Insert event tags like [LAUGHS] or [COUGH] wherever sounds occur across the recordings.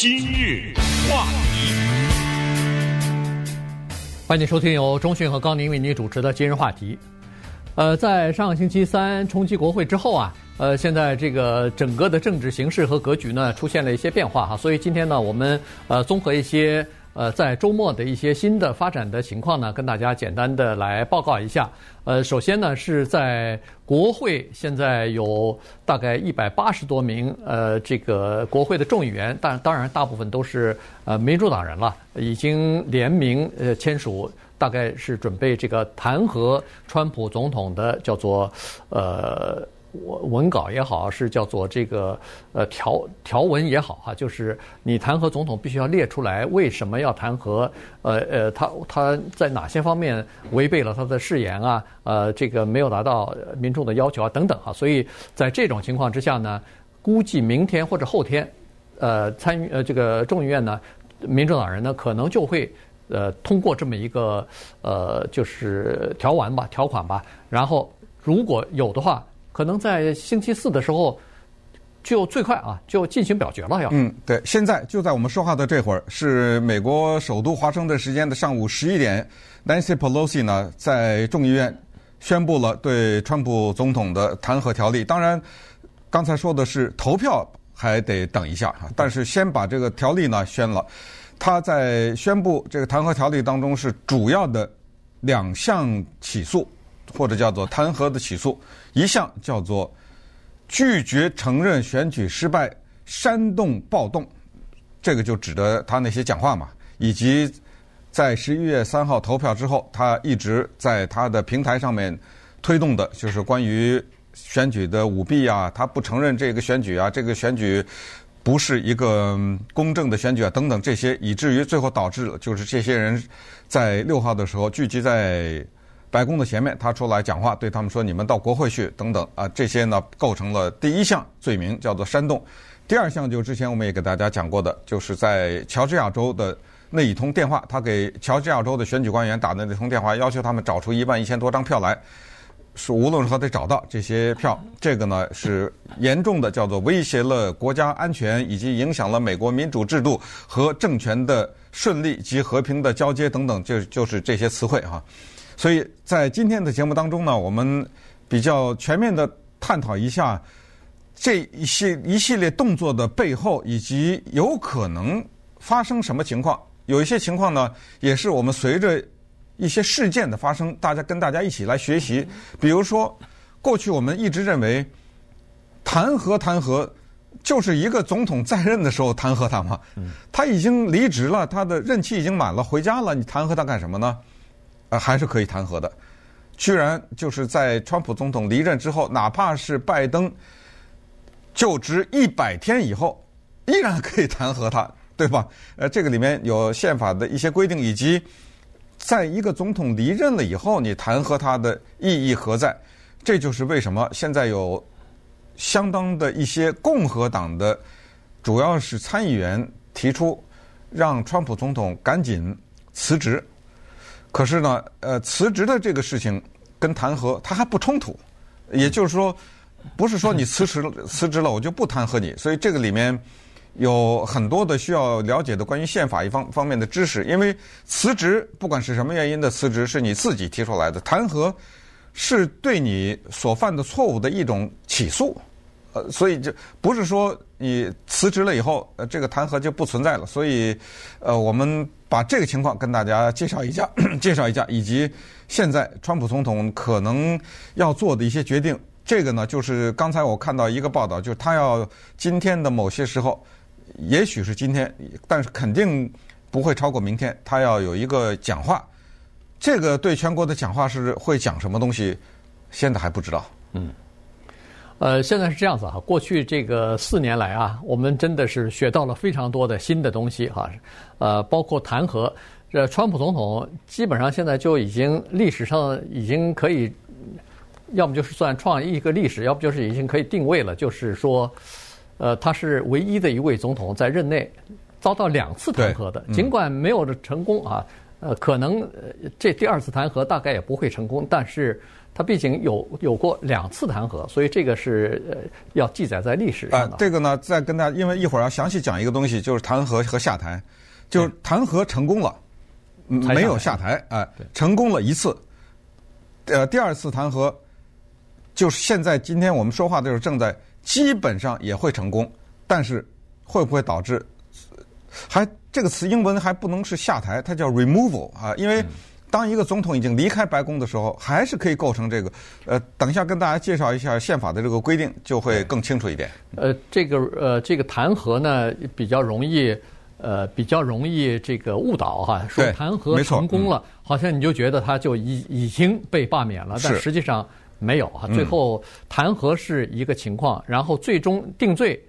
今日话题，欢迎收听由中讯和高宁为您主持的今日话题。呃，在上个星期三冲击国会之后啊，呃，现在这个整个的政治形势和格局呢出现了一些变化哈，所以今天呢，我们呃综合一些。呃，在周末的一些新的发展的情况呢，跟大家简单的来报告一下。呃，首先呢，是在国会现在有大概一百八十多名呃，这个国会的众议员，但当然大部分都是呃民主党人了，已经联名呃签署，大概是准备这个弹劾川普总统的叫做呃。文文稿也好，是叫做这个呃条条文也好哈，就是你弹劾总统必须要列出来为什么要弹劾，呃呃，他他在哪些方面违背了他的誓言啊，呃，这个没有达到民众的要求啊等等哈，所以在这种情况之下呢，估计明天或者后天，呃，参与呃这个众议院呢，民主党人呢可能就会呃通过这么一个呃就是条文吧条款吧，然后如果有的话。可能在星期四的时候，就最快啊，就进行表决了。要嗯，对，现在就在我们说话的这会儿，是美国首都华盛顿时间的上午十一点，Nancy Pelosi 呢在众议院宣布了对川普总统的弹劾条例。当然，刚才说的是投票还得等一下，但是先把这个条例呢宣了。他在宣布这个弹劾条例当中是主要的两项起诉。或者叫做弹劾的起诉，一项叫做拒绝承认选举失败、煽动暴动，这个就指的他那些讲话嘛，以及在十一月三号投票之后，他一直在他的平台上面推动的，就是关于选举的舞弊啊，他不承认这个选举啊，这个选举不是一个公正的选举啊，等等这些，以至于最后导致就是这些人在六号的时候聚集在。白宫的前面，他出来讲话，对他们说：“你们到国会去，等等啊，这些呢构成了第一项罪名，叫做煽动。第二项就之前我们也给大家讲过的，就是在乔治亚州的那一通电话，他给乔治亚州的选举官员打的那通电话，要求他们找出一万一千多张票来，是无论如何得找到这些票。这个呢是严重的，叫做威胁了国家安全，以及影响了美国民主制度和政权的顺利及和平的交接等等，就就是这些词汇哈。”所以在今天的节目当中呢，我们比较全面的探讨一下这一系一系列动作的背后，以及有可能发生什么情况。有一些情况呢，也是我们随着一些事件的发生，大家跟大家一起来学习。比如说，过去我们一直认为弹劾弹劾就是一个总统在任的时候弹劾他嘛，他已经离职了，他的任期已经满了，回家了，你弹劾他干什么呢？呃，还是可以弹劾的，居然就是在川普总统离任之后，哪怕是拜登就职一百天以后，依然可以弹劾他，[LAUGHS] 对吧？呃，这个里面有宪法的一些规定，以及在一个总统离任了以后，你弹劾他的意义何在？这就是为什么现在有相当的一些共和党的，主要是参议员提出让川普总统赶紧辞职。可是呢，呃，辞职的这个事情跟弹劾它还不冲突，也就是说，不是说你辞职了辞职了我就不弹劾你，所以这个里面有很多的需要了解的关于宪法一方方面的知识。因为辞职不管是什么原因的辞职是你自己提出来的，弹劾是对你所犯的错误的一种起诉，呃，所以就不是说你辞职了以后，呃，这个弹劾就不存在了。所以，呃，我们。把这个情况跟大家 [COUGHS] 介绍一下，介绍一下，以及现在川普总统可能要做的一些决定。这个呢，就是刚才我看到一个报道，就是他要今天的某些时候，也许是今天，但是肯定不会超过明天，他要有一个讲话。这个对全国的讲话是会讲什么东西，现在还不知道。嗯。呃，现在是这样子啊，过去这个四年来啊，我们真的是学到了非常多的新的东西哈，呃，包括弹劾，这川普总统基本上现在就已经历史上已经可以，要么就是算创一个历史，要不就是已经可以定位了，就是说，呃，他是唯一的一位总统在任内遭到两次弹劾的，尽管没有成功啊，呃，可能这第二次弹劾大概也不会成功，但是。他毕竟有有过两次弹劾，所以这个是呃要记载在历史上的。啊，这个呢，再跟大家，因为一会儿要详细讲一个东西，就是弹劾和下台，就是弹劾成功了，没有下台，哎，成功了一次，呃，第二次弹劾，就是现在今天我们说话的时候正在基本上也会成功，但是会不会导致？还这个词英文还不能是下台，它叫 removal 啊，因为当一个总统已经离开白宫的时候，还是可以构成这个。呃，等一下跟大家介绍一下宪法的这个规定，就会更清楚一点。呃，这个呃这个弹劾呢比较容易，呃比较容易这个误导哈，说弹劾成功了，好像你就觉得他就已已经被罢免了，但实际上没有哈。最后弹劾是一个情况，然后最终定罪。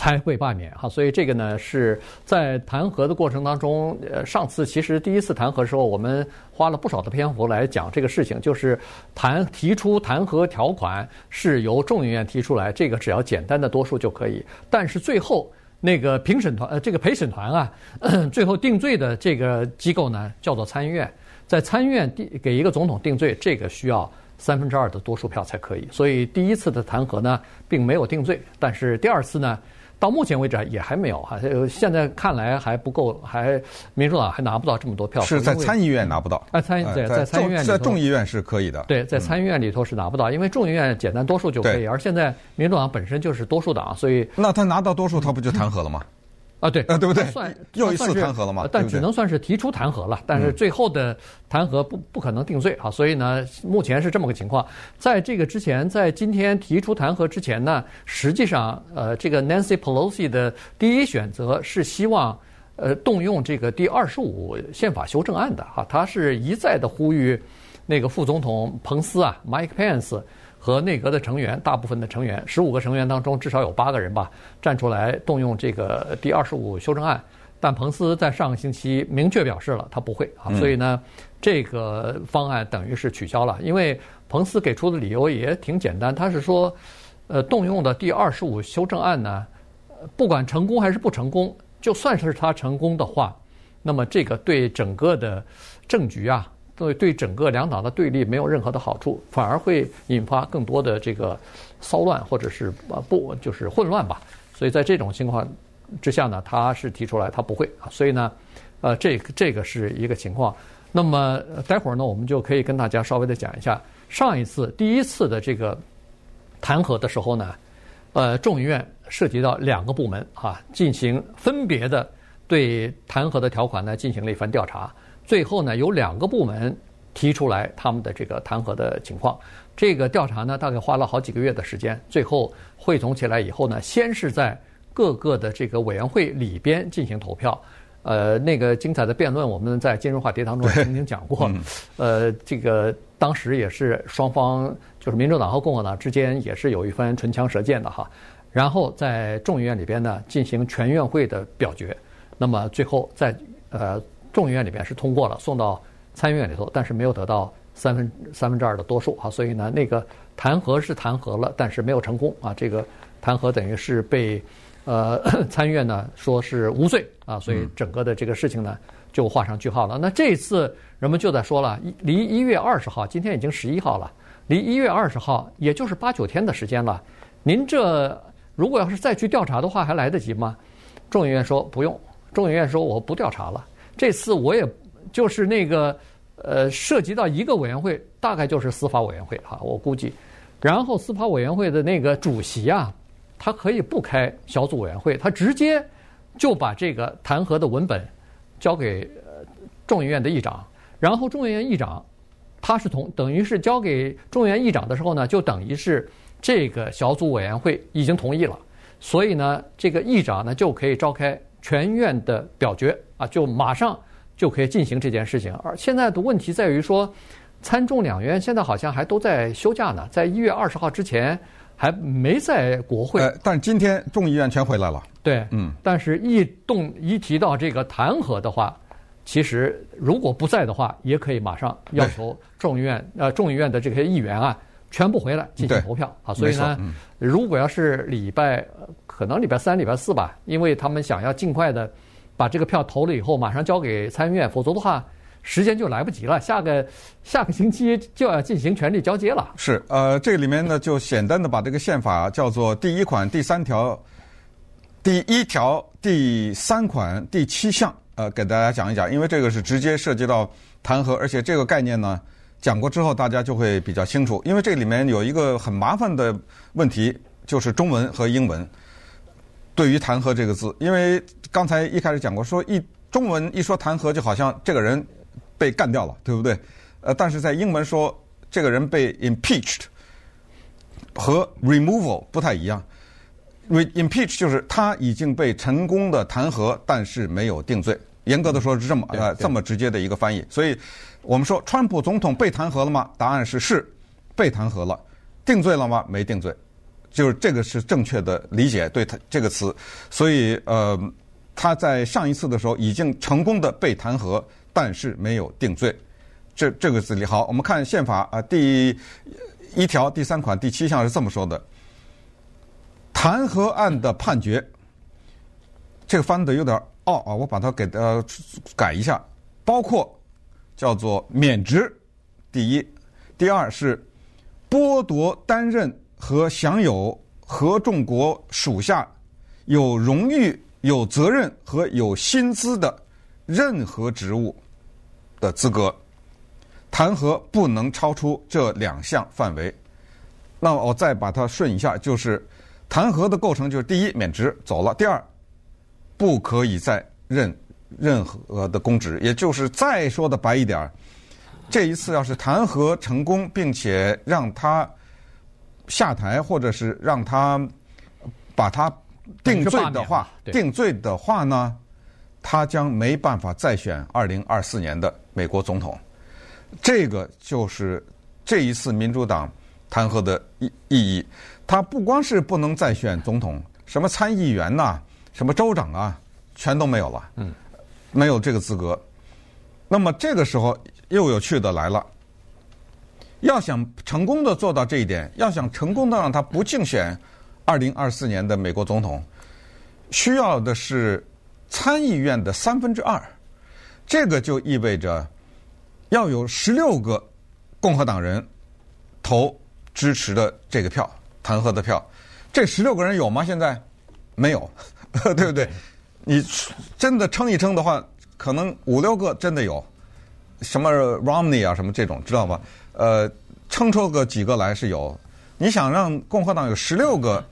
才会罢免。哈，所以这个呢是在弹劾的过程当中，呃，上次其实第一次弹劾的时候，我们花了不少的篇幅来讲这个事情，就是弹提出弹劾条款是由众议院提出来，这个只要简单的多数就可以，但是最后那个评审团呃这个陪审团啊，[CLEARS THROAT] 最后定罪的这个机构呢叫做参议院，在参议院定给一个总统定罪，这个需要。三分之二的多数票才可以，所以第一次的弹劾呢，并没有定罪，但是第二次呢，到目前为止也还没有哈，现在看来还不够，还民主党还拿不到这么多票。是在参议院拿不到。啊，参议对，在参议院里头，在众议院是可以的。对，在参议院里头是拿不到，因为众议院简单多数就可以，而现在民主党本身就是多数党，所以那他拿到多数，他不就弹劾了吗？啊，对，啊，对不对？算又一次弹劾了吗？但只能算是提出弹劾了，但是最后的弹劾不不可能定罪啊，所以呢，目前是这么个情况。在这个之前，在今天提出弹劾之前呢，实际上，呃，这个 Nancy Pelosi 的第一选择是希望，呃，动用这个第二十五宪法修正案的哈，他是一再的呼吁那个副总统彭斯啊，Mike Pence。和内阁的成员，大部分的成员，十五个成员当中至少有八个人吧，站出来动用这个第二十五修正案。但彭斯在上个星期明确表示了，他不会啊。所以呢，这个方案等于是取消了。因为彭斯给出的理由也挺简单，他是说，呃，动用的第二十五修正案呢，不管成功还是不成功，就算是他成功的话，那么这个对整个的政局啊。对对，整个两党的对立没有任何的好处，反而会引发更多的这个骚乱或者是啊不就是混乱吧。所以在这种情况之下呢，他是提出来他不会啊。所以呢，呃，这这个是一个情况。那么待会儿呢，我们就可以跟大家稍微的讲一下上一次第一次的这个弹劾的时候呢，呃，众议院涉及到两个部门啊，进行分别的对弹劾的条款呢进行了一番调查。最后呢，有两个部门提出来他们的这个弹劾的情况。这个调查呢，大概花了好几个月的时间。最后汇总起来以后呢，先是在各个的这个委员会里边进行投票。呃，那个精彩的辩论，我们在金融话题当中曾经讲过。呃，这个当时也是双方，就是民主党和共和党之间也是有一番唇枪舌剑的哈。然后在众议院里边呢，进行全院会的表决。那么最后在呃。众议院里边是通过了，送到参议院里头，但是没有得到三分三分之二的多数啊，所以呢，那个弹劾是弹劾了，但是没有成功啊。这个弹劾等于是被呃 [COUGHS] 参议院呢说是无罪啊，所以整个的这个事情呢就画上句号了。那这一次人们就在说了，离一月二十号，今天已经十一号了，离一月二十号也就是八九天的时间了。您这如果要是再去调查的话，还来得及吗？众议院说不用，众议院说我不调查了。这次我也就是那个呃，涉及到一个委员会，大概就是司法委员会哈，我估计。然后司法委员会的那个主席啊，他可以不开小组委员会，他直接就把这个弹劾的文本交给众议院的议长。然后众议院议长他是同等于是交给众议院议长的时候呢，就等于是这个小组委员会已经同意了，所以呢，这个议长呢就可以召开全院的表决。啊，就马上就可以进行这件事情。而现在的问题在于说，参众两院现在好像还都在休假呢，在一月二十号之前还没在国会。呃，但是今天众议院全回来了。对，嗯。但是一动一提到这个弹劾的话，其实如果不在的话，也可以马上要求众议院呃众议院的这些议员啊，全部回来进行投票啊。所以呢，如果要是礼拜可能礼拜三、礼拜四吧，因为他们想要尽快的。把这个票投了以后，马上交给参议院，否则的话，时间就来不及了，下个下个星期就要进行权力交接了。是，呃，这里面呢就简单的把这个宪法叫做第一款第三条，第一条第三款第七项，呃，给大家讲一讲，因为这个是直接涉及到弹劾，而且这个概念呢讲过之后，大家就会比较清楚，因为这里面有一个很麻烦的问题，就是中文和英文。对于弹劾这个字，因为刚才一开始讲过，说一中文一说弹劾，就好像这个人被干掉了，对不对？呃，但是在英文说这个人被 impeached 和 removal 不太一样。impeach 就是他已经被成功的弹劾，但是没有定罪。严格的说是这么呃这么直接的一个翻译。所以我们说川普总统被弹劾了吗？答案是是，被弹劾了。定罪了吗？没定罪。就是这个是正确的理解，对他这个词，所以呃，他在上一次的时候已经成功的被弹劾，但是没有定罪。这这个字里好，我们看宪法啊，第一条第三款第七项是这么说的：弹劾案的判决，这个翻的有点拗啊，我把它给呃改一下，包括叫做免职，第一，第二是剥夺担任。和享有合众国属下有荣誉、有责任和有薪资的任何职务的资格，弹劾不能超出这两项范围。那我再把它顺一下，就是弹劾的构成就是：第一，免职走了；第二，不可以再任任何的公职。也就是再说的白一点儿，这一次要是弹劾成功，并且让他。下台，或者是让他把他定罪的话，定罪的话呢，他将没办法再选二零二四年的美国总统。这个就是这一次民主党弹劾的意意义。他不光是不能再选总统，什么参议员呐、啊，什么州长啊，全都没有了，嗯，没有这个资格。那么这个时候又有趣的来了。要想成功的做到这一点，要想成功的让他不竞选二零二四年的美国总统，需要的是参议院的三分之二。这个就意味着要有十六个共和党人投支持的这个票，弹劾的票。这十六个人有吗？现在没有，[LAUGHS] 对不对？你真的称一称的话，可能五六个真的有，什么 Romney 啊，什么这种，知道吗？呃，称出个几个来是有，你想让共和党有十六个，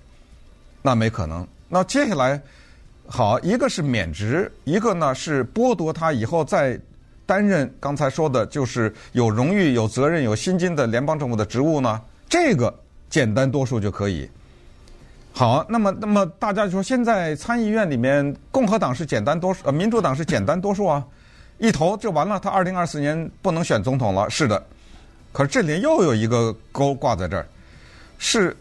那没可能。那接下来，好，一个是免职，一个呢是剥夺他以后再担任刚才说的，就是有荣誉、有责任、有薪金的联邦政府的职务呢。这个简单多数就可以。好，那么那么大家就说，现在参议院里面共和党是简单多数，呃，民主党是简单多数啊，一投就完了，他二零二四年不能选总统了。是的。可是这里又有一个勾挂在这儿，是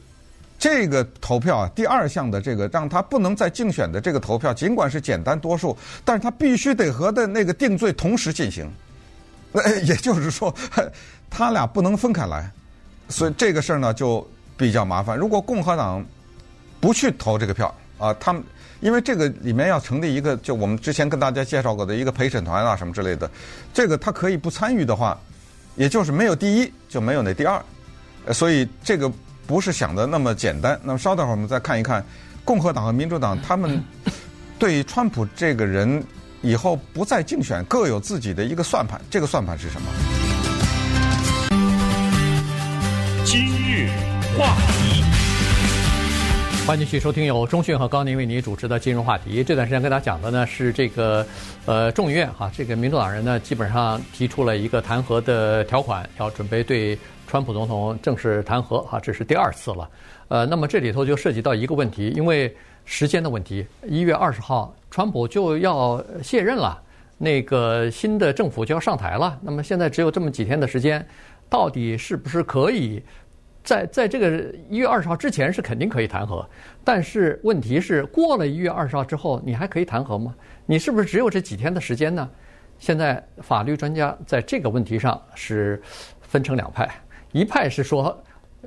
这个投票啊，第二项的这个让他不能再竞选的这个投票，尽管是简单多数，但是他必须得和的那个定罪同时进行，那 [LAUGHS] 也就是说，[LAUGHS] 他俩不能分开来，所以这个事儿呢就比较麻烦。如果共和党不去投这个票啊，他们因为这个里面要成立一个，就我们之前跟大家介绍过的一个陪审团啊什么之类的，这个他可以不参与的话。也就是没有第一，就没有那第二，所以这个不是想的那么简单。那么稍等会儿我们再看一看，共和党和民主党他们 [LAUGHS] 对川普这个人以后不再竞选各有自己的一个算盘，这个算盘是什么？今日话题。欢迎继续收听由中讯和高宁为您主持的金融话题。这段时间跟大家讲的呢是这个，呃，众议院哈，这个民主党人呢基本上提出了一个弹劾的条款，要准备对川普总统正式弹劾哈，这是第二次了。呃，那么这里头就涉及到一个问题，因为时间的问题，一月二十号川普就要卸任了，那个新的政府就要上台了。那么现在只有这么几天的时间，到底是不是可以？在在这个一月二十号之前是肯定可以弹劾，但是问题是过了一月二十号之后，你还可以弹劾吗？你是不是只有这几天的时间呢？现在法律专家在这个问题上是分成两派，一派是说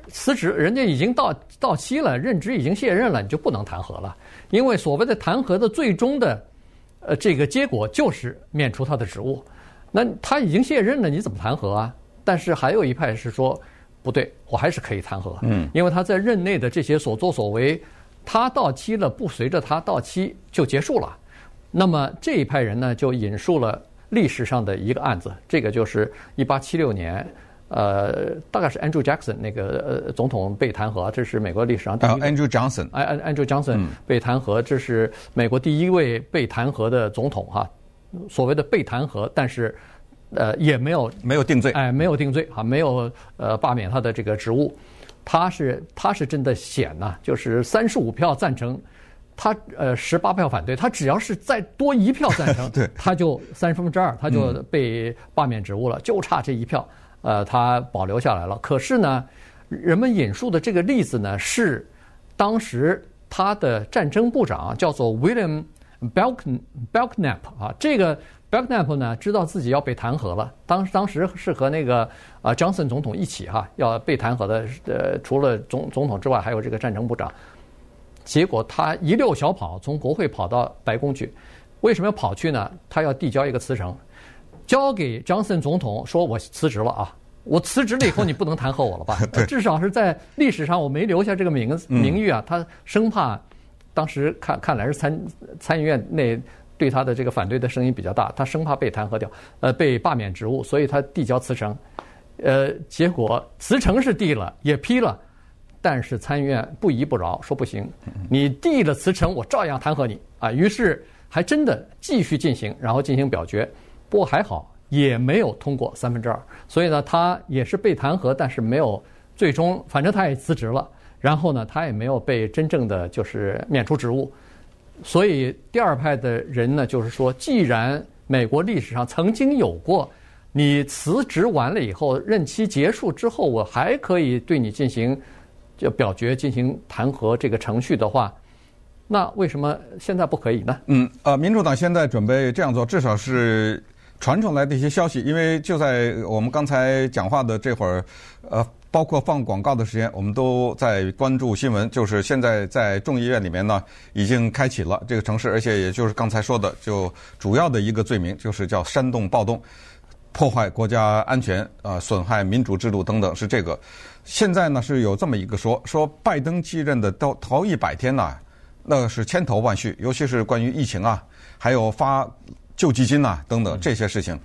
辞职，人家已经到到期了，任职已经卸任了，你就不能弹劾了，因为所谓的弹劾的最终的呃这个结果就是免除他的职务。那他已经卸任了，你怎么弹劾啊？但是还有一派是说，不对，我还是可以弹劾，嗯，因为他在任内的这些所作所为，他到期了不随着他到期就结束了。那么这一派人呢，就引述了历史上的一个案子，这个就是一八七六年，呃，大概是 Andrew Jackson 那个呃总统被弹劾，这是美国历史上第一位。Andrew Johnson，哎，Andrew Johnson 被弹劾，这是美国第一位被弹劾的总统哈。所谓的被弹劾，但是呃也没有没有定罪，哎，没有定罪啊，没有呃罢免他的这个职务。他是他是真的险呐，就是三十五票赞成。他呃十八票反对，他只要是再多一票赞成，[LAUGHS] 对，他就三分之二，他就被罢免职务了，就差这一票，呃，他保留下来了。可是呢，人们引述的这个例子呢，是当时他的战争部长叫做 William Belknap 啊，这个 Belknap 呢知道自己要被弹劾了，当当时是和那个啊 Johnson 总统一起哈要被弹劾的，呃，除了总总统之外，还有这个战争部长。结果他一溜小跑从国会跑到白宫去，为什么要跑去呢？他要递交一个辞呈，交给 Johnson 总统，说我辞职了啊！我辞职了以后，你不能弹劾我了吧？[LAUGHS] 至少是在历史上我没留下这个名名誉啊！他生怕当时看看来是参参议院内对他的这个反对的声音比较大，他生怕被弹劾掉，呃，被罢免职务，所以他递交辞呈，呃，结果辞呈是递了，也批了。但是参议院不依不饶，说不行，你递了辞呈，我照样弹劾你啊！于是还真的继续进行，然后进行表决。不过还好，也没有通过三分之二，所以呢，他也是被弹劾，但是没有最终，反正他也辞职了。然后呢，他也没有被真正的就是免除职务。所以第二派的人呢，就是说，既然美国历史上曾经有过，你辞职完了以后，任期结束之后，我还可以对你进行。就表决进行弹劾这个程序的话，那为什么现在不可以呢？嗯，呃，民主党现在准备这样做，至少是传出来的一些消息。因为就在我们刚才讲话的这会儿，呃，包括放广告的时间，我们都在关注新闻。就是现在在众议院里面呢，已经开启了这个城市，而且也就是刚才说的，就主要的一个罪名就是叫煽动暴动。破坏国家安全啊，损害民主制度等等，是这个。现在呢是有这么一个说，说拜登继任的头头一百天呢，那是千头万绪，尤其是关于疫情啊，还有发救济金呐等等这些事情。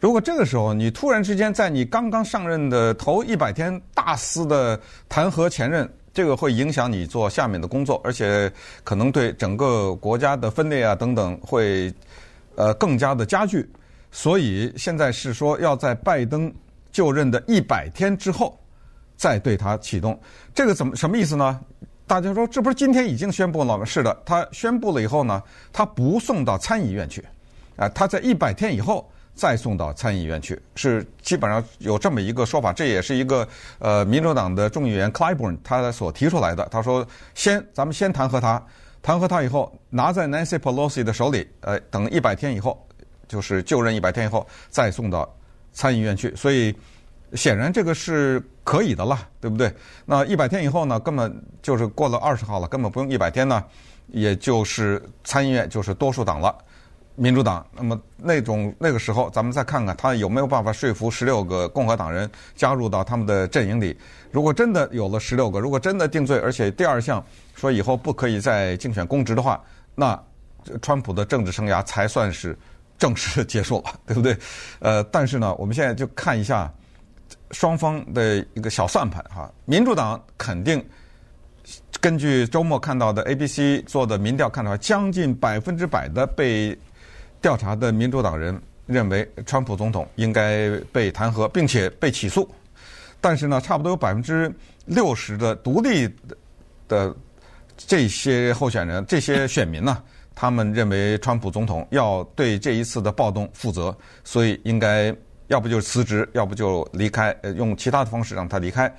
如果这个时候你突然之间在你刚刚上任的头一百天大肆的弹劾前任，这个会影响你做下面的工作，而且可能对整个国家的分裂啊等等会呃更加的加剧。所以现在是说要在拜登就任的一百天之后再对他启动，这个怎么什么意思呢？大家说这不是今天已经宣布了吗？是的，他宣布了以后呢，他不送到参议院去，啊，他在一百天以后再送到参议院去，是基本上有这么一个说法。这也是一个呃民主党的众议员 Clyburn 他所提出来的。他说先咱们先弹劾他，弹劾他以后拿在 Nancy Pelosi 的手里，呃，等一百天以后。就是就任一百天以后再送到参议院去，所以显然这个是可以的了，对不对？那一百天以后呢，根本就是过了二十号了，根本不用一百天呢，也就是参议院就是多数党了，民主党。那么那种那个时候，咱们再看看他有没有办法说服十六个共和党人加入到他们的阵营里。如果真的有了十六个，如果真的定罪，而且第二项说以后不可以再竞选公职的话，那川普的政治生涯才算是。正式结束了，对不对？呃，但是呢，我们现在就看一下双方的一个小算盘哈。民主党肯定根据周末看到的 ABC 做的民调看的话，将近百分之百的被调查的民主党人认为川普总统应该被弹劾，并且被起诉。但是呢，差不多有百分之六十的独立的这些候选人、这些选民呢。[LAUGHS] 他们认为川普总统要对这一次的暴动负责，所以应该要不就辞职，要不就离开，呃，用其他的方式让他离开。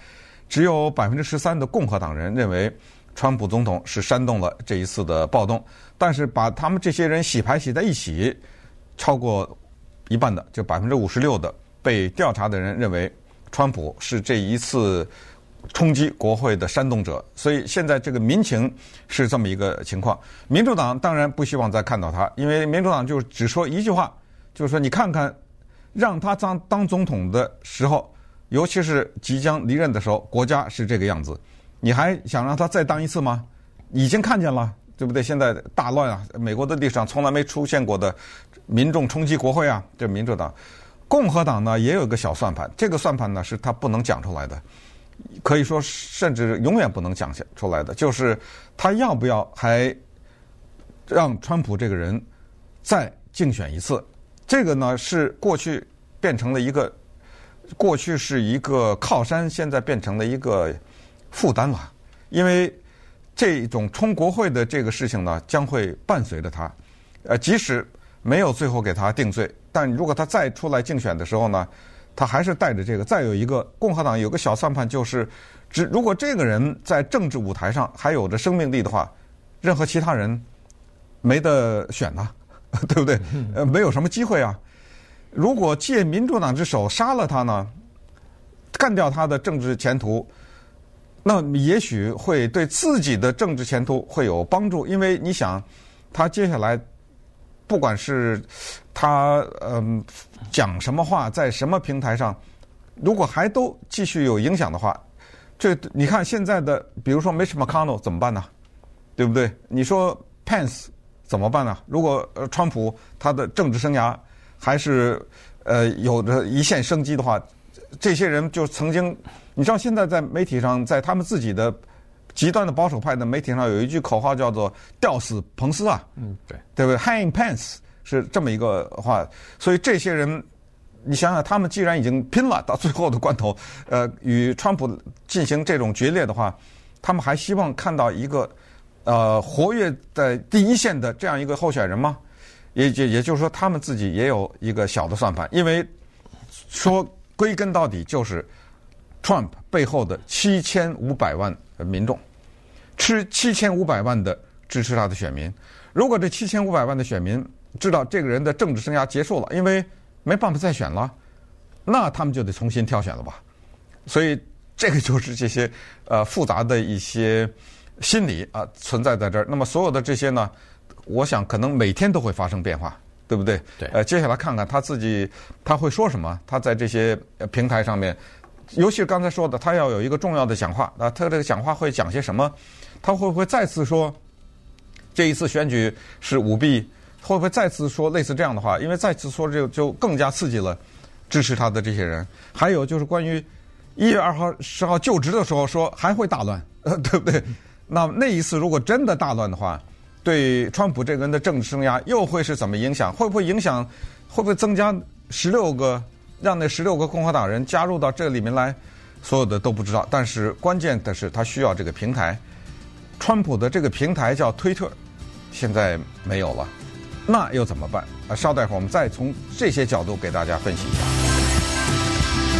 只有百分之十三的共和党人认为川普总统是煽动了这一次的暴动，但是把他们这些人洗牌洗在一起，超过一半的，就百分之五十六的被调查的人认为川普是这一次。冲击国会的煽动者，所以现在这个民情是这么一个情况。民主党当然不希望再看到他，因为民主党就只说一句话，就是说你看看让他当当总统的时候，尤其是即将离任的时候，国家是这个样子，你还想让他再当一次吗？已经看见了，对不对？现在大乱啊，美国的历史上从来没出现过的民众冲击国会啊，这民主党。共和党呢也有一个小算盘，这个算盘呢是他不能讲出来的，可以说甚至永远不能讲出来的，就是他要不要还让川普这个人再竞选一次？这个呢是过去变成了一个，过去是一个靠山，现在变成了一个负担了，因为这种冲国会的这个事情呢将会伴随着他，呃，即使没有最后给他定罪。但如果他再出来竞选的时候呢，他还是带着这个。再有一个，共和党有个小算盘，就是只如果这个人在政治舞台上还有着生命力的话，任何其他人没得选呐，[LAUGHS] 对不对？呃，没有什么机会啊。如果借民主党之手杀了他呢，干掉他的政治前途，那也许会对自己的政治前途会有帮助，因为你想，他接下来。不管是他嗯讲什么话，在什么平台上，如果还都继续有影响的话，这你看现在的，比如说 Mitch McConnell 怎么办呢？对不对？你说 Pence 怎么办呢？如果呃川普他的政治生涯还是呃有着一线生机的话，这些人就曾经，你知道现在在媒体上，在他们自己的。极端的保守派的媒体上有一句口号叫做“吊死彭斯”啊，嗯，对，对不对？Hang Pence 是这么一个话，所以这些人，你想想，他们既然已经拼了，到最后的关头，呃，与川普进行这种决裂的话，他们还希望看到一个呃活跃在第一线的这样一个候选人吗？也也也就是说，他们自己也有一个小的算盘，因为说归根到底就是 Trump 背后的七千五百万民众。吃七千五百万的支持他的选民，如果这七千五百万的选民知道这个人的政治生涯结束了，因为没办法再选了，那他们就得重新挑选了吧。所以这个就是这些呃复杂的一些心理啊存在在这儿。那么所有的这些呢，我想可能每天都会发生变化，对不对？对。呃，接下来看看他自己他会说什么，他在这些平台上面，尤其是刚才说的，他要有一个重要的讲话啊，他这个讲话会讲些什么？他会不会再次说这一次选举是舞弊？会不会再次说类似这样的话？因为再次说这就更加刺激了支持他的这些人。还有就是关于一月二号、十号就职的时候说还会大乱，呃，[LAUGHS] 对不对？那那一次如果真的大乱的话，对川普这个人的政治生涯又会是怎么影响？会不会影响？会不会增加十六个让那十六个共和党人加入到这里面来？所有的都不知道。但是关键的是他需要这个平台。川普的这个平台叫推特，现在没有了，那又怎么办？啊，稍待会儿，我们再从这些角度给大家分析一下。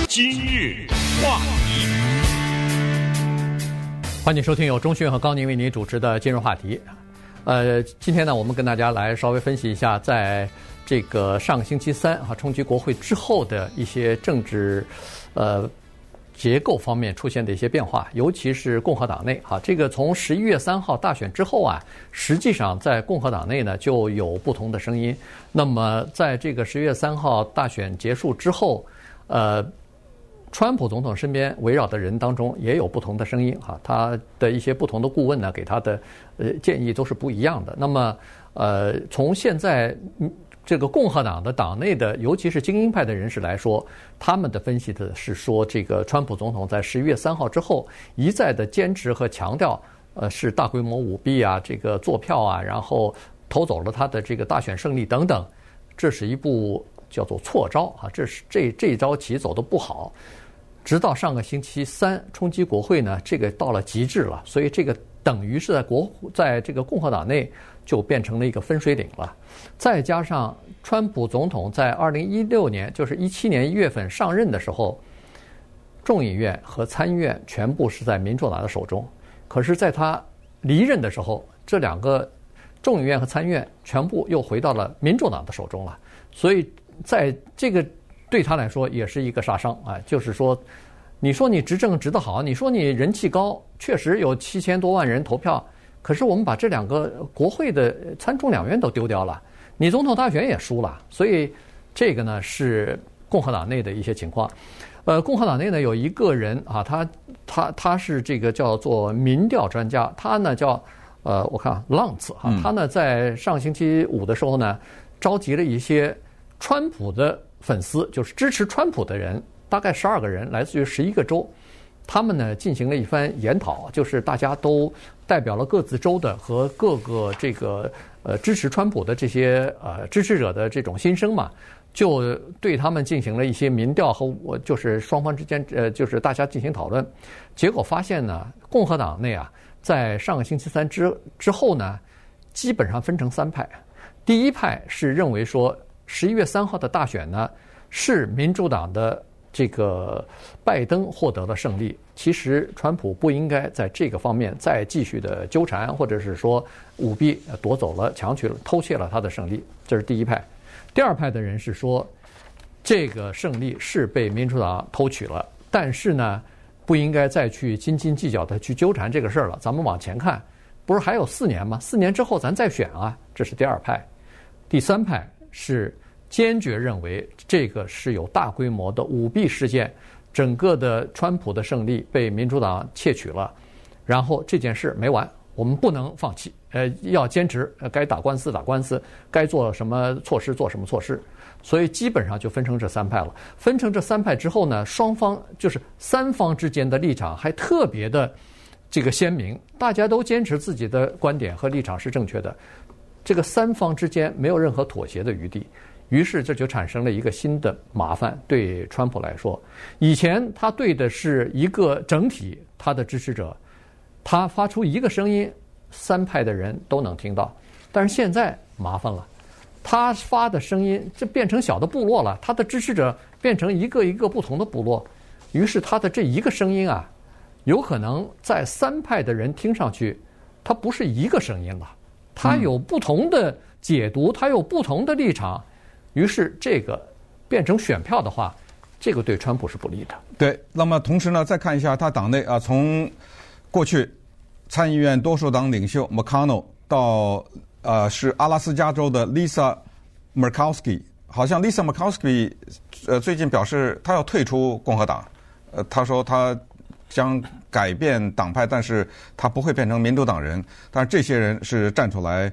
今日话题，欢迎收听由中讯和高宁为您主持的今日话题。呃，今天呢，我们跟大家来稍微分析一下，在这个上个星期三啊冲击国会之后的一些政治，呃。结构方面出现的一些变化，尤其是共和党内啊，这个从十一月三号大选之后啊，实际上在共和党内呢就有不同的声音。那么在这个十一月三号大选结束之后，呃，川普总统身边围绕的人当中也有不同的声音啊，他的一些不同的顾问呢给他的呃建议都是不一样的。那么呃，从现在。这个共和党的党内的，尤其是精英派的人士来说，他们的分析的是说，这个川普总统在十一月三号之后一再的坚持和强调，呃，是大规模舞弊啊，这个作票啊，然后偷走了他的这个大选胜利等等，这是一部叫做错招啊，这是这这一招棋走得不好。直到上个星期三冲击国会呢，这个到了极致了，所以这个等于是在国在这个共和党内。就变成了一个分水岭了，再加上川普总统在二零一六年，就是一七年一月份上任的时候，众议院和参议院全部是在民主党的手中，可是，在他离任的时候，这两个众议院和参议院全部又回到了民主党的手中了，所以在这个对他来说也是一个杀伤啊，就是说，你说你执政执得好，你说你人气高，确实有七千多万人投票。可是我们把这两个国会的参众两院都丢掉了，你总统大选也输了，所以这个呢是共和党内的一些情况。呃，共和党内呢有一个人啊，他他他是这个叫做民调专家，他呢叫呃，我看朗茨哈，他呢在上星期五的时候呢，召集了一些川普的粉丝，就是支持川普的人，大概十二个人，来自于十一个州。他们呢进行了一番研讨，就是大家都代表了各自州的和各个这个呃支持川普的这些呃支持者的这种心声嘛，就对他们进行了一些民调和我就是双方之间呃就是大家进行讨论，结果发现呢，共和党内啊，在上个星期三之之后呢，基本上分成三派，第一派是认为说十一月三号的大选呢是民主党的。这个拜登获得了胜利，其实川普不应该在这个方面再继续的纠缠，或者是说舞弊夺走了、强取了、偷窃了他的胜利。这是第一派。第二派的人是说，这个胜利是被民主党偷取了，但是呢，不应该再去斤斤计较的去纠缠这个事儿了。咱们往前看，不是还有四年吗？四年之后咱再选啊。这是第二派。第三派是。坚决认为这个是有大规模的舞弊事件，整个的川普的胜利被民主党窃取了，然后这件事没完，我们不能放弃，呃，要坚持，呃，该打官司打官司，该做什么措施做什么措施，所以基本上就分成这三派了。分成这三派之后呢，双方就是三方之间的立场还特别的这个鲜明，大家都坚持自己的观点和立场是正确的，这个三方之间没有任何妥协的余地。于是这就产生了一个新的麻烦，对川普来说，以前他对的是一个整体，他的支持者，他发出一个声音，三派的人都能听到。但是现在麻烦了，他发的声音就变成小的部落了，他的支持者变成一个一个不同的部落，于是他的这一个声音啊，有可能在三派的人听上去，他不是一个声音了，他有不同的解读，他有不同的立场。于是，这个变成选票的话，这个对川普是不利的。对，那么同时呢，再看一下他党内啊，从过去参议院多数党领袖 McConnell 到呃是阿拉斯加州的 Lisa Murkowski，好像 Lisa Murkowski 呃最近表示他要退出共和党，呃他说他将改变党派，但是他不会变成民主党人。但是这些人是站出来。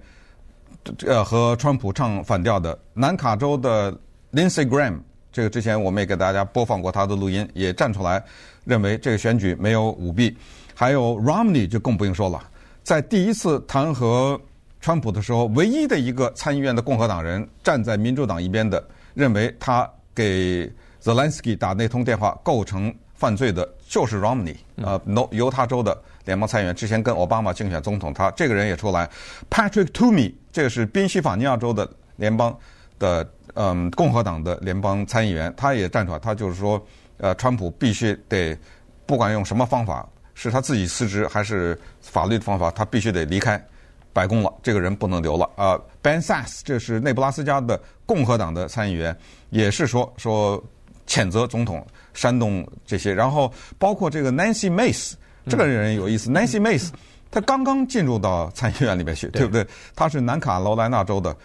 呃，和川普唱反调的南卡州的 Lindsey Graham，这个之前我们也给大家播放过他的录音，也站出来认为这个选举没有舞弊。还有 Romney 就更不用说了，在第一次弹劾川普的时候，唯一的一个参议院的共和党人站在民主党一边的，认为他给 Zelensky 打那通电话构成犯罪的，就是 Romney，呃，犹他州的。联邦参议员之前跟奥巴马竞选总统，他这个人也出来，Patrick Toomey，这个是宾夕法尼亚州的联邦的嗯共和党的联邦参议员，他也站出来，他就是说，呃，川普必须得不管用什么方法，是他自己辞职还是法律的方法，他必须得离开白宫了，这个人不能留了。啊，Ben Sasse，这是内布拉斯加的共和党的参议员，也是说说谴责总统煽动这些，然后包括这个 Nancy Mace。这个人有意思，Nancy Mace，他刚刚进入到参议院里面去，对不对？他是南卡罗来纳州的，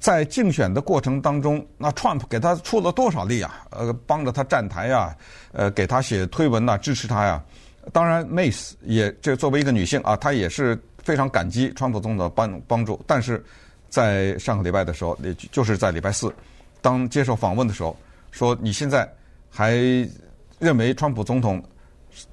在竞选的过程当中，那 Trump 给他出了多少力啊？呃，帮着他站台呀，呃，给他写推文呐，支持他呀。当然，Mace 也这作为一个女性啊，她也是非常感激川普总统的帮帮助。但是在上个礼拜的时候，也就是在礼拜四，当接受访问的时候，说你现在还认为川普总统？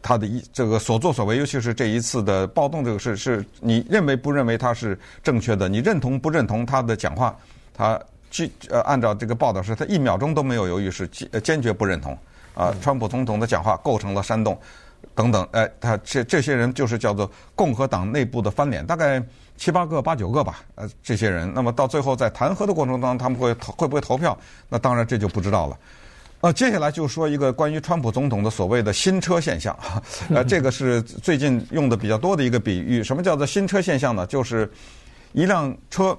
他的一这个所作所为，尤其是这一次的暴动这个事，是你认为不认为他是正确的？你认同不认同他的讲话？他据呃按照这个报道是，他一秒钟都没有犹豫，是坚坚决不认同。啊，川普总统的讲话构成了煽动等等。哎，他这这些人就是叫做共和党内部的翻脸，大概七八个、八九个吧。呃，这些人，那么到最后在弹劾的过程当中，他们会投会不会投票？那当然这就不知道了。呃，接下来就说一个关于川普总统的所谓的新车现象，呃，[LAUGHS] 这个是最近用的比较多的一个比喻。什么叫做新车现象呢？就是一辆车，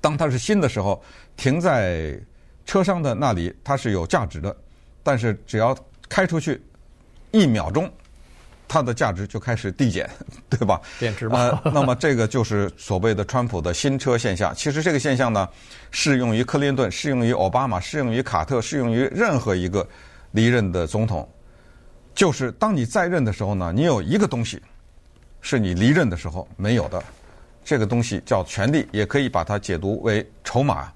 当它是新的时候，停在车商的那里，它是有价值的。但是只要开出去一秒钟，它的价值就开始递减，[LAUGHS] 对吧？贬值吧。呃，那么这个就是所谓的川普的新车现象。其实这个现象呢，适用于克林顿，适用于奥巴马，适用于卡特，适用于任何一个离任的总统。就是当你在任的时候呢，你有一个东西是你离任的时候没有的，这个东西叫权力，也可以把它解读为筹码。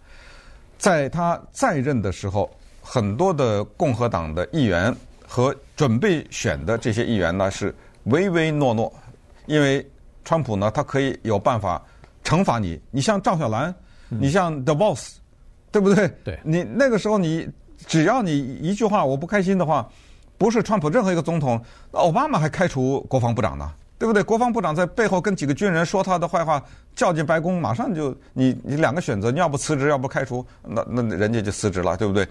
在他在任的时候，很多的共和党的议员。和准备选的这些议员呢，是唯唯诺诺，因为川普呢，他可以有办法惩罚你。你像赵小兰，你像 The Boss，对不对？对。你那个时候，你只要你一句话我不开心的话，不是川普任何一个总统，奥巴马还开除国防部长呢，对不对？国防部长在背后跟几个军人说他的坏话，叫进白宫，马上就你你两个选择，你要不辞职，要不开除，那那人家就辞职了，对不对？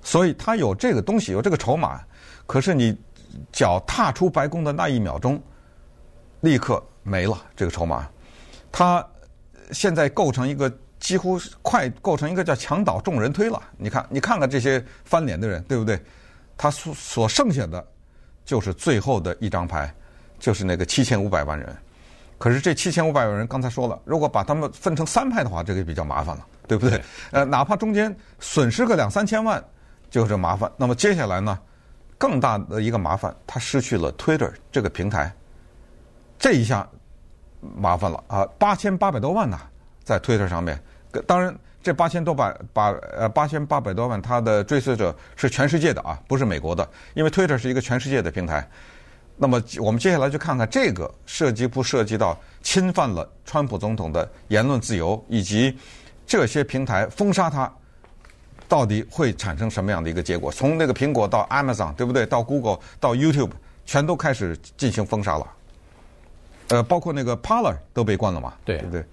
所以他有这个东西，有这个筹码。可是你脚踏出白宫的那一秒钟，立刻没了这个筹码。他现在构成一个几乎快构成一个叫墙倒众人推了。你看，你看看这些翻脸的人，对不对？他所所剩下的就是最后的一张牌，就是那个七千五百万人。可是这七千五百万人，刚才说了，如果把他们分成三派的话，这个比较麻烦了，对不对？对呃，哪怕中间损失个两三千万，就是麻烦。那么接下来呢？更大的一个麻烦，他失去了 Twitter 这个平台，这一下麻烦了啊！八千八百多万呐，在 Twitter 上面。当然，这八千多百八呃八千八百多万，他的追随者是全世界的啊，不是美国的，因为 Twitter 是一个全世界的平台。那么，我们接下来就看看这个涉及不涉及到侵犯了川普总统的言论自由，以及这些平台封杀他。到底会产生什么样的一个结果？从那个苹果到 Amazon，对不对？到 Google，到 YouTube，全都开始进行封杀了。呃，包括那个 Parler 都被关了嘛？对，对不对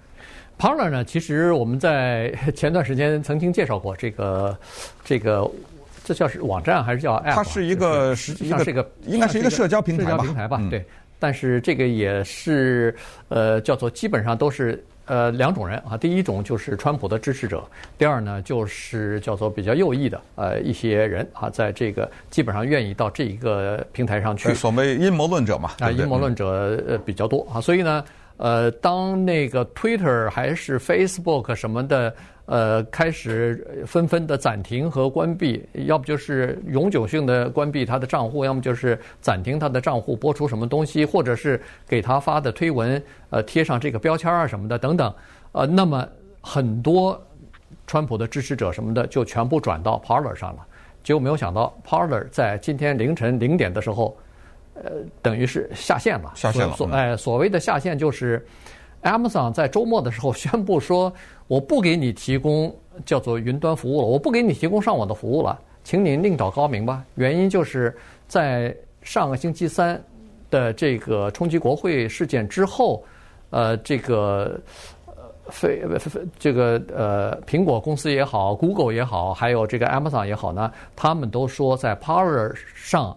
？Parler 呢？其实我们在 [LAUGHS] 前段时间曾经介绍过这个，这个这叫是网站还是叫 App？它是一个实际上是一个应该是一个社交平台吧？社交平台吧？嗯、对。但是这个也是呃，叫做基本上都是。呃，两种人啊，第一种就是川普的支持者，第二呢就是叫做比较右翼的呃一些人啊，在这个基本上愿意到这一个平台上去。所谓阴谋论者嘛，啊，阴谋论者呃比较多啊，所以呢，呃，当那个 Twitter 还是 Facebook 什么的。呃，开始纷纷的暂停和关闭，要不就是永久性的关闭他的账户，要么就是暂停他的账户播出什么东西，或者是给他发的推文，呃，贴上这个标签啊什么的等等。呃，那么很多川普的支持者什么的就全部转到 Parler 上了，结果没有想到 Parler 在今天凌晨零点的时候，呃，等于是下线了。下线了。所哎，所谓的下线就是。Amazon 在周末的时候宣布说：“我不给你提供叫做云端服务了，我不给你提供上网的服务了，请您另找高明吧。”原因就是在上个星期三的这个冲击国会事件之后，呃，这个，非这个呃，苹果公司也好，Google 也好，还有这个 Amazon 也好呢，他们都说在 Power 上，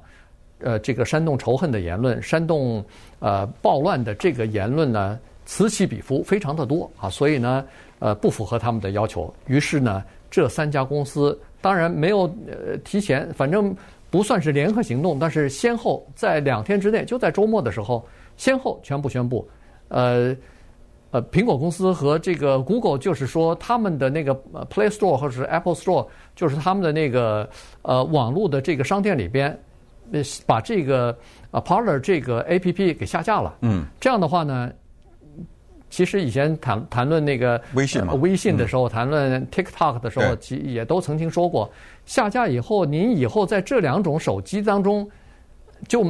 呃，这个煽动仇恨的言论、煽动呃暴乱的这个言论呢。此起彼伏，非常的多啊，所以呢，呃，不符合他们的要求。于是呢，这三家公司当然没有呃提前，反正不算是联合行动，但是先后在两天之内，就在周末的时候，先后全部宣布，呃呃，苹果公司和这个 Google 就是说，他们的那个 Play Store 或者是 Apple Store，就是他们的那个呃网络的这个商店里边，把这个呃 Parler 这个 APP 给下架了。嗯，这样的话呢。其实以前谈谈论那个微信嘛，微信的时候，谈论 TikTok 的时候，其也都曾经说过，下架以后，您以后在这两种手机当中，就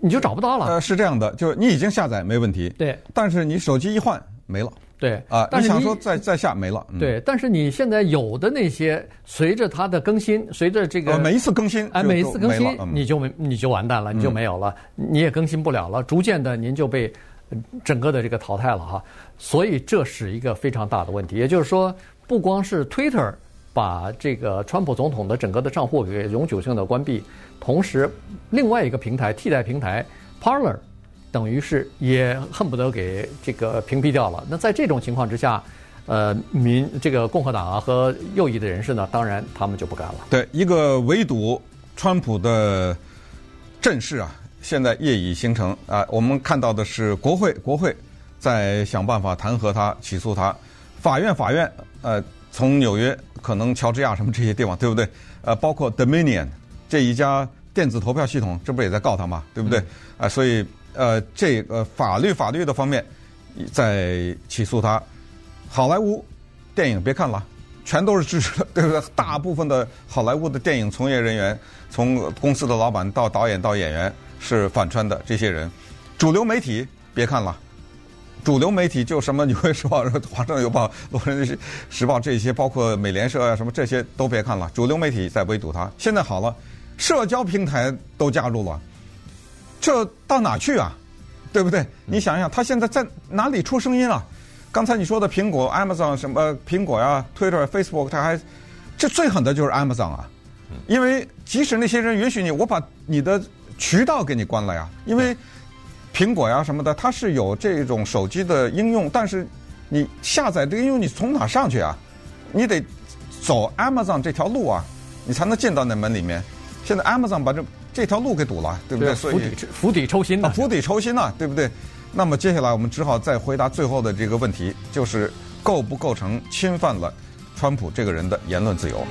你就找不到了。呃，是这样的，就是你已经下载没问题，对，但是你手机一换没了，对啊，你想说再再下没了，对，但是你现在有的那些，随着它的更新，随着这个每一次更新，哎，每一次更新你就没你就完蛋了，你就没有了，你也更新不了了，逐渐的您就被。整个的这个淘汰了哈，所以这是一个非常大的问题。也就是说，不光是 Twitter 把这个川普总统的整个的账户给永久性的关闭，同时另外一个平台替代平台 Parler 等于是也恨不得给这个屏蔽掉了。那在这种情况之下，呃，民这个共和党啊和右翼的人士呢，当然他们就不干了。对，一个围堵川普的阵势啊。现在业已形成啊。我们看到的是国会，国会在想办法弹劾他、起诉他；法院，法院呃，从纽约可能乔治亚什么这些地方，对不对？呃，包括 Dominion 这一家电子投票系统，这不也在告他吗？对不对？啊、嗯呃，所以呃，这个法律法律的方面在起诉他。好莱坞电影别看了。全都是支持的，[LAUGHS] 对不对？大部分的好莱坞的电影从业人员，从公司的老板到导演到演员是反川的这些人。主流媒体别看了，主流媒体就什么《纽约时报》、《华盛顿邮报》、《洛杉矶时报》这些，包括美联社啊什么这些都别看了。主流媒体在围堵他。现在好了，社交平台都加入了，这到哪去啊？对不对？你想想，他现在在哪里出声音啊？刚才你说的苹果、Amazon 什么苹果呀、Twitter、Facebook，他还这最狠的就是 Amazon 啊，因为即使那些人允许你，我把你的渠道给你关了呀。因为苹果呀什么的，它是有这种手机的应用，但是你下载这个应用，你从哪上去啊？你得走 Amazon 这条路啊，你才能进到那门里面。现在 Amazon 把这这条路给堵了，对不对？所以釜底抽薪呐，釜底抽薪呐，对不对？那么接下来我们只好再回答最后的这个问题，就是构不构成侵犯了川普这个人的言论自由？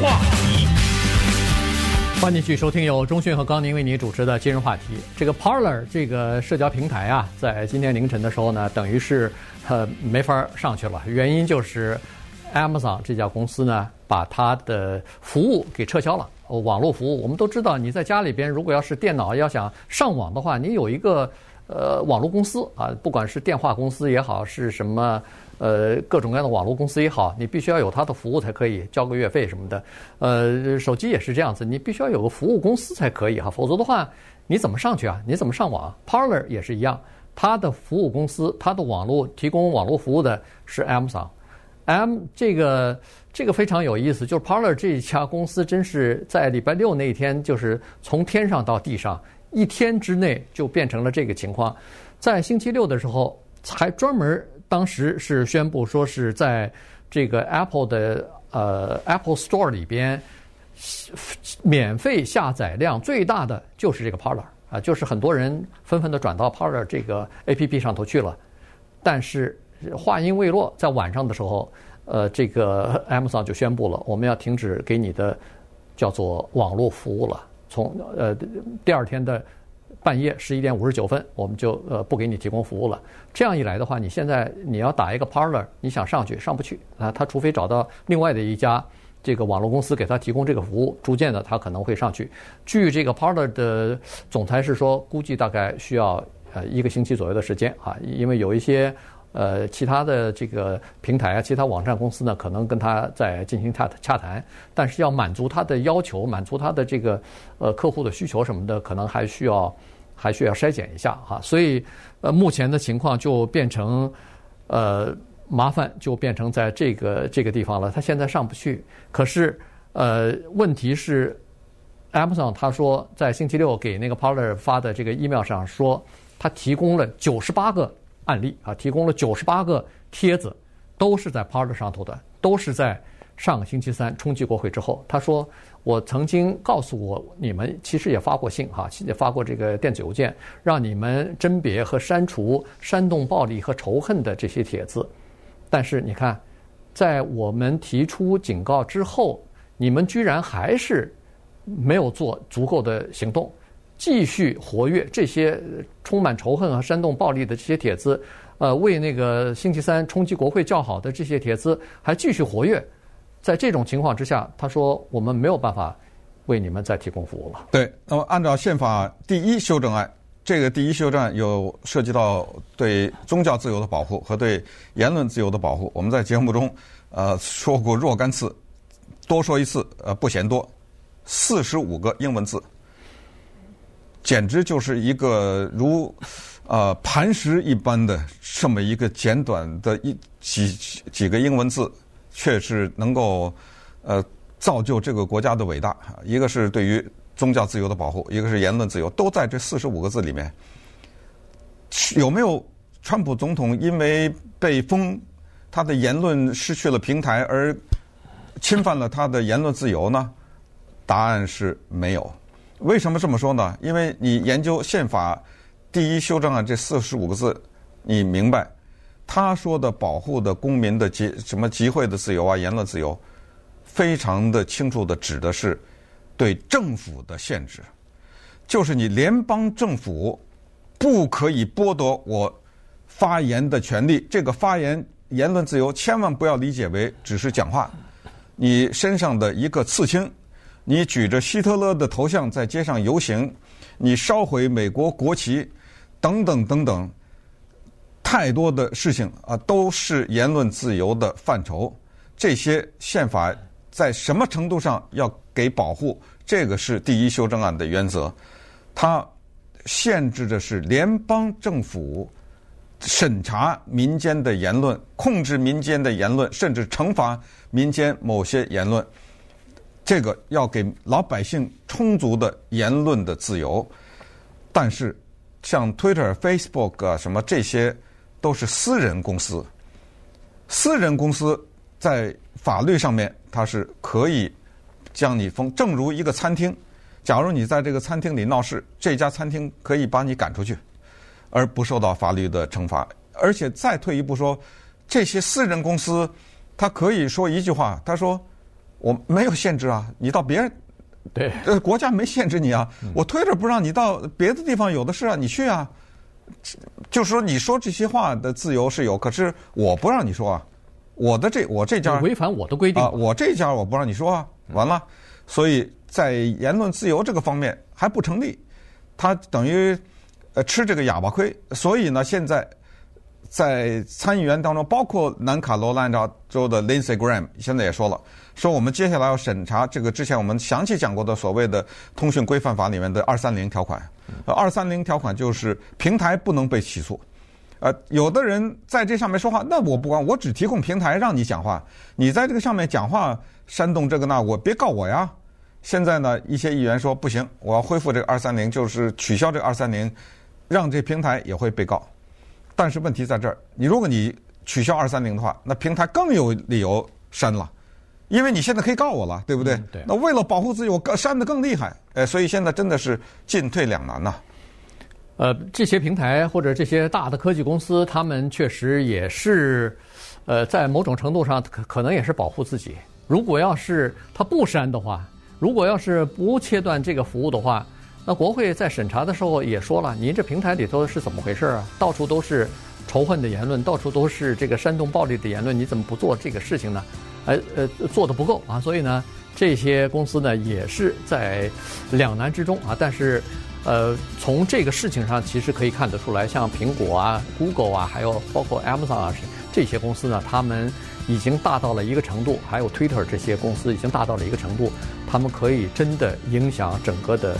话题，欢迎继续收听由中讯和高宁为您主持的今日话题。这个 Parler 这个社交平台啊，在今天凌晨的时候呢，等于是呃没法上去了，原因就是 Amazon 这家公司呢，把它的服务给撤销了。网络服务，我们都知道，你在家里边，如果要是电脑要想上网的话，你有一个呃网络公司啊，不管是电话公司也好，是什么呃各种各样的网络公司也好，你必须要有它的服务才可以交个月费什么的。呃，手机也是这样子，你必须要有个服务公司才可以哈，否则的话你怎么上去啊？你怎么上网？Parler 也是一样，它的服务公司，它的网络提供网络服务的是 Amazon，M 这个。这个非常有意思，就是 Parler 这一家公司，真是在礼拜六那一天，就是从天上到地上，一天之内就变成了这个情况。在星期六的时候，还专门当时是宣布说是在这个 Apple 的呃 Apple Store 里边，免费下载量最大的就是这个 Parler 啊，就是很多人纷纷的转到 Parler 这个 APP 上头去了。但是话音未落，在晚上的时候。呃，这个 Amazon 就宣布了，我们要停止给你的叫做网络服务了。从呃第二天的半夜十一点五十九分，我们就呃不给你提供服务了。这样一来的话，你现在你要打一个 Parler，你想上去上不去啊。他除非找到另外的一家这个网络公司给他提供这个服务，逐渐的他可能会上去。据这个 Parler 的总裁是说，估计大概需要呃一个星期左右的时间啊，因为有一些。呃，其他的这个平台啊，其他网站公司呢，可能跟他在进行洽洽谈，但是要满足他的要求，满足他的这个呃客户的需求什么的，可能还需要还需要筛检一下哈。所以呃，目前的情况就变成呃麻烦，就变成在这个这个地方了。他现在上不去，可是呃，问题是 Amazon 他说在星期六给那个 Parler 发的这个 email 上说，他提供了九十八个。案例啊，提供了九十八个帖子，都是在 Parler 上头的，都是在上个星期三冲击国会之后。他说：“我曾经告诉我你们，其实也发过信哈，也发过这个电子邮件，让你们甄别和删除煽动暴力和仇恨的这些帖子。但是你看，在我们提出警告之后，你们居然还是没有做足够的行动。”继续活跃这些充满仇恨和煽动暴力的这些帖子，呃，为那个星期三冲击国会叫好的这些帖子还继续活跃。在这种情况之下，他说我们没有办法为你们再提供服务了。对，那么按照宪法第一修正案，这个第一修正案有涉及到对宗教自由的保护和对言论自由的保护。我们在节目中呃说过若干次，多说一次呃不嫌多，四十五个英文字。简直就是一个如，呃，磐石一般的这么一个简短的一几几个英文字，却是能够呃造就这个国家的伟大。一个是对于宗教自由的保护，一个是言论自由，都在这四十五个字里面。有没有川普总统因为被封，他的言论失去了平台而侵犯了他的言论自由呢？答案是没有。为什么这么说呢？因为你研究宪法第一修正案这四十五个字，你明白，他说的保护的公民的集什么集会的自由啊、言论自由，非常的清楚的指的是对政府的限制，就是你联邦政府不可以剥夺我发言的权利。这个发言言论自由千万不要理解为只是讲话，你身上的一个刺青。你举着希特勒的头像在街上游行，你烧毁美国国旗，等等等等，太多的事情啊，都是言论自由的范畴。这些宪法在什么程度上要给保护？这个是第一修正案的原则。它限制的是联邦政府审查民间的言论，控制民间的言论，甚至惩罚民间某些言论。这个要给老百姓充足的言论的自由，但是像 Twitter、Facebook 啊什么这些都是私人公司，私人公司在法律上面它是可以将你封。正如一个餐厅，假如你在这个餐厅里闹事，这家餐厅可以把你赶出去，而不受到法律的惩罚。而且再退一步说，这些私人公司，他可以说一句话，他说。我没有限制啊，你到别人，对，呃，国家没限制你啊。我推着不让你到别的地方，有的是啊，你去啊。就是说，你说这些话的自由是有，可是我不让你说啊。我的这我这家违反我的规定啊，我这家我不让你说啊，完了。所以在言论自由这个方面还不成立，他等于呃吃这个哑巴亏。所以呢，现在。在参议员当中，包括南卡罗来纳州的 Lindsey Graham，现在也说了，说我们接下来要审查这个之前我们详细讲过的所谓的通讯规范法里面的二三零条款。呃，二三零条款就是平台不能被起诉。呃，有的人在这上面说话，那我不管，我只提供平台让你讲话，你在这个上面讲话煽动这个那，我别告我呀。现在呢，一些议员说不行，我要恢复这个二三零，就是取消这个二三零，让这平台也会被告。但是问题在这儿，你如果你取消二三零的话，那平台更有理由删了，因为你现在可以告我了，对不对？嗯、对。那为了保护自己，我删得更厉害，哎，所以现在真的是进退两难呐。呃，这些平台或者这些大的科技公司，他们确实也是，呃，在某种程度上可可能也是保护自己。如果要是他不删的话，如果要是不切断这个服务的话。那国会在审查的时候也说了，您这平台里头是怎么回事啊？到处都是仇恨的言论，到处都是这个煽动暴力的言论，你怎么不做这个事情呢？呃呃，做得不够啊！所以呢，这些公司呢也是在两难之中啊。但是，呃，从这个事情上其实可以看得出来，像苹果啊、Google 啊，还有包括 Amazon 啊这些公司呢，他们已经大到了一个程度，还有 Twitter 这些公司已经大到了一个程度，他们可以真的影响整个的。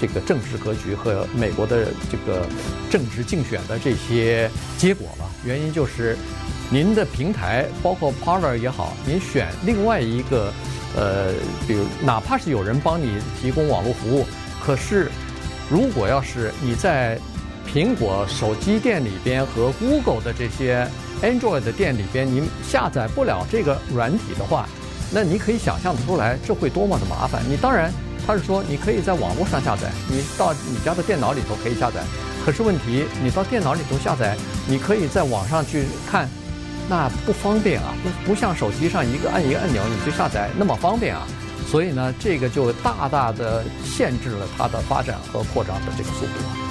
这个政治格局和美国的这个政治竞选的这些结果吧，原因就是您的平台，包括 Parler 也好，您选另外一个，呃，比如哪怕是有人帮你提供网络服务，可是如果要是你在苹果手机店里边和 Google 的这些 Android 的店里边，您下载不了这个软体的话，那你可以想象得出来，这会多么的麻烦。你当然。他是说，你可以在网络上下载，你到你家的电脑里头可以下载。可是问题，你到电脑里头下载，你可以在网上去看，那不方便啊，不不像手机上一个按一个按钮你去下载那么方便啊。所以呢，这个就大大的限制了它的发展和扩张的这个速度。